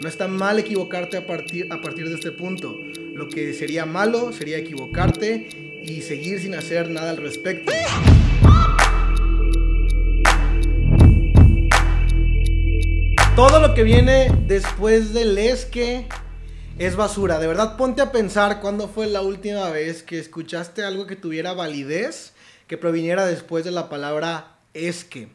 No está mal equivocarte a partir, a partir de este punto. Lo que sería malo sería equivocarte y seguir sin hacer nada al respecto. Todo lo que viene después del es que es basura. De verdad, ponte a pensar cuándo fue la última vez que escuchaste algo que tuviera validez que proviniera después de la palabra es que.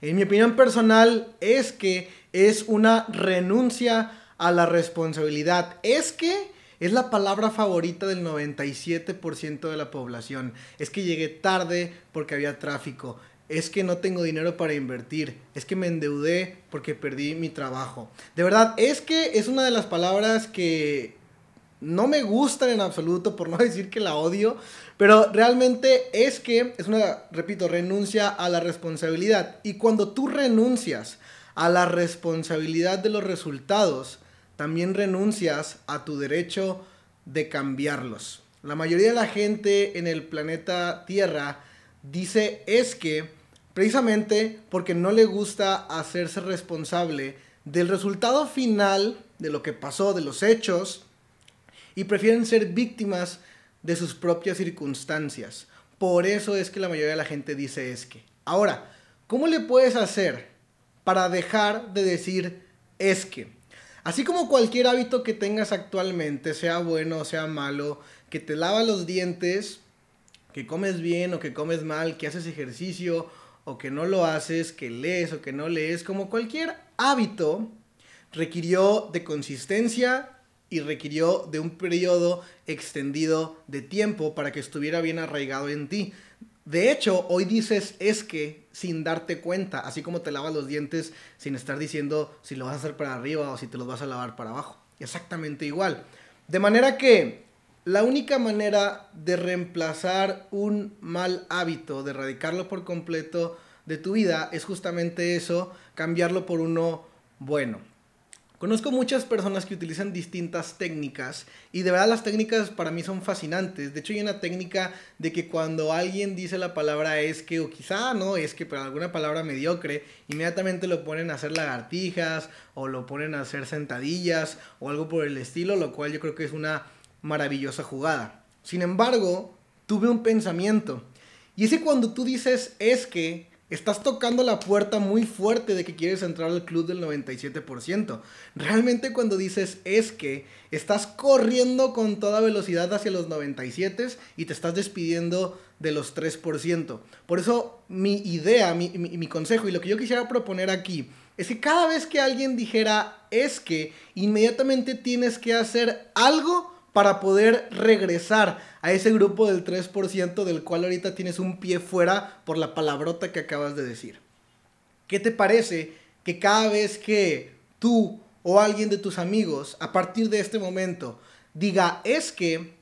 En mi opinión personal, es que es una renuncia a la responsabilidad. Es que es la palabra favorita del 97% de la población. Es que llegué tarde porque había tráfico. Es que no tengo dinero para invertir. Es que me endeudé porque perdí mi trabajo. De verdad, es que es una de las palabras que no me gustan en absoluto, por no decir que la odio. Pero realmente es que es una, repito, renuncia a la responsabilidad. Y cuando tú renuncias a la responsabilidad de los resultados, también renuncias a tu derecho de cambiarlos. La mayoría de la gente en el planeta Tierra dice es que precisamente porque no le gusta hacerse responsable del resultado final de lo que pasó, de los hechos, y prefieren ser víctimas de sus propias circunstancias. Por eso es que la mayoría de la gente dice es que. Ahora, ¿cómo le puedes hacer para dejar de decir es que? Así como cualquier hábito que tengas actualmente, sea bueno o sea malo, que te lava los dientes, que comes bien o que comes mal, que haces ejercicio o que no lo haces, que lees o que no lees, como cualquier hábito, requirió de consistencia y requirió de un periodo extendido de tiempo para que estuviera bien arraigado en ti. De hecho, hoy dices es que sin darte cuenta, así como te lavas los dientes sin estar diciendo si lo vas a hacer para arriba o si te los vas a lavar para abajo. Exactamente igual. De manera que la única manera de reemplazar un mal hábito, de erradicarlo por completo de tu vida, es justamente eso, cambiarlo por uno bueno. Conozco muchas personas que utilizan distintas técnicas y de verdad las técnicas para mí son fascinantes. De hecho hay una técnica de que cuando alguien dice la palabra es que o quizá no es que pero alguna palabra mediocre, inmediatamente lo ponen a hacer lagartijas o lo ponen a hacer sentadillas o algo por el estilo, lo cual yo creo que es una maravillosa jugada. Sin embargo, tuve un pensamiento y es que cuando tú dices es que Estás tocando la puerta muy fuerte de que quieres entrar al club del 97%. Realmente cuando dices es que estás corriendo con toda velocidad hacia los 97 y te estás despidiendo de los 3%. Por eso mi idea, mi, mi consejo y lo que yo quisiera proponer aquí es que cada vez que alguien dijera es que, inmediatamente tienes que hacer algo para poder regresar a ese grupo del 3% del cual ahorita tienes un pie fuera por la palabrota que acabas de decir. ¿Qué te parece que cada vez que tú o alguien de tus amigos a partir de este momento diga es que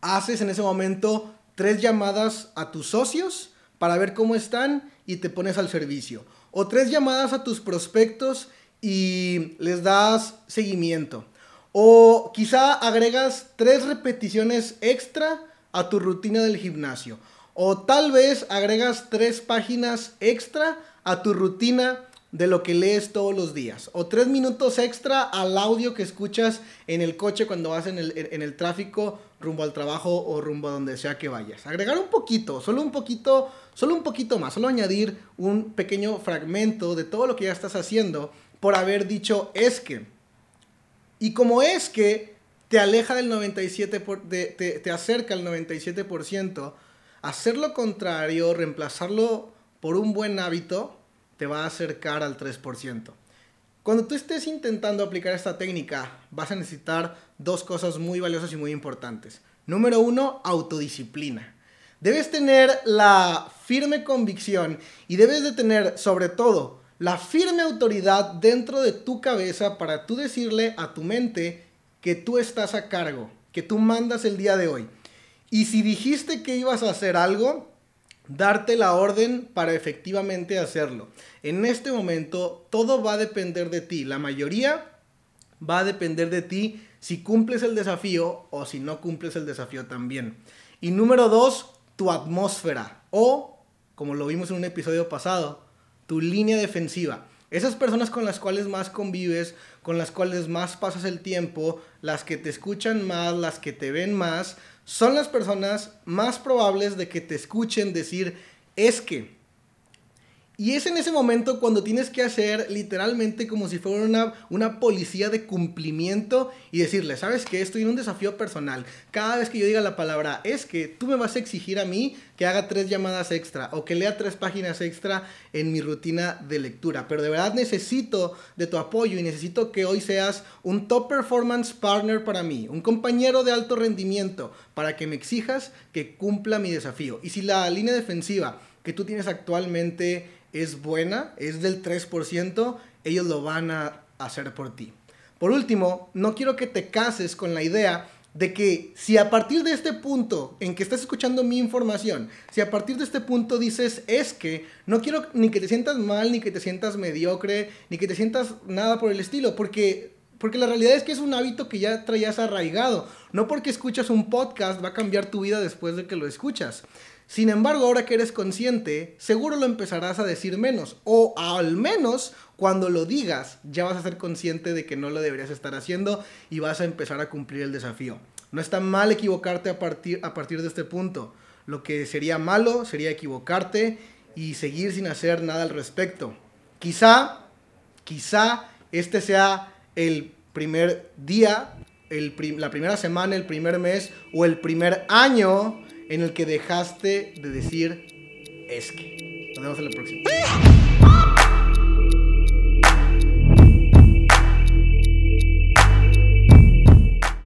haces en ese momento tres llamadas a tus socios para ver cómo están y te pones al servicio? O tres llamadas a tus prospectos y les das seguimiento o quizá agregas tres repeticiones extra a tu rutina del gimnasio. O tal vez agregas tres páginas extra a tu rutina de lo que lees todos los días. O tres minutos extra al audio que escuchas en el coche cuando vas en el, en el tráfico rumbo al trabajo o rumbo a donde sea que vayas. Agregar un poquito, solo un poquito, solo un poquito más, solo añadir un pequeño fragmento de todo lo que ya estás haciendo por haber dicho es que y como es que te aleja del 97%, por, te, te acerca al 97%, hacer lo contrario, reemplazarlo por un buen hábito, te va a acercar al 3%. Cuando tú estés intentando aplicar esta técnica, vas a necesitar dos cosas muy valiosas y muy importantes. Número uno, autodisciplina. Debes tener la firme convicción y debes de tener sobre todo la firme autoridad dentro de tu cabeza para tú decirle a tu mente que tú estás a cargo, que tú mandas el día de hoy. Y si dijiste que ibas a hacer algo, darte la orden para efectivamente hacerlo. En este momento todo va a depender de ti. La mayoría va a depender de ti si cumples el desafío o si no cumples el desafío también. Y número dos, tu atmósfera o, como lo vimos en un episodio pasado, tu línea defensiva. Esas personas con las cuales más convives, con las cuales más pasas el tiempo, las que te escuchan más, las que te ven más, son las personas más probables de que te escuchen decir es que. Y es en ese momento cuando tienes que hacer literalmente como si fuera una, una policía de cumplimiento y decirle, ¿sabes qué? Estoy en un desafío personal. Cada vez que yo diga la palabra es que tú me vas a exigir a mí que haga tres llamadas extra o que lea tres páginas extra en mi rutina de lectura. Pero de verdad necesito de tu apoyo y necesito que hoy seas un top performance partner para mí, un compañero de alto rendimiento para que me exijas que cumpla mi desafío. Y si la línea defensiva que tú tienes actualmente es buena, es del 3%, ellos lo van a hacer por ti. Por último, no quiero que te cases con la idea de que si a partir de este punto en que estás escuchando mi información, si a partir de este punto dices es que no quiero ni que te sientas mal, ni que te sientas mediocre, ni que te sientas nada por el estilo, porque porque la realidad es que es un hábito que ya traías arraigado. No porque escuchas un podcast va a cambiar tu vida después de que lo escuchas. Sin embargo, ahora que eres consciente, seguro lo empezarás a decir menos. O al menos cuando lo digas, ya vas a ser consciente de que no lo deberías estar haciendo y vas a empezar a cumplir el desafío. No está mal equivocarte a partir, a partir de este punto. Lo que sería malo sería equivocarte y seguir sin hacer nada al respecto. Quizá, quizá este sea el primer día, la primera semana, el primer mes o el primer año en el que dejaste de decir es que. Nos vemos en la próxima.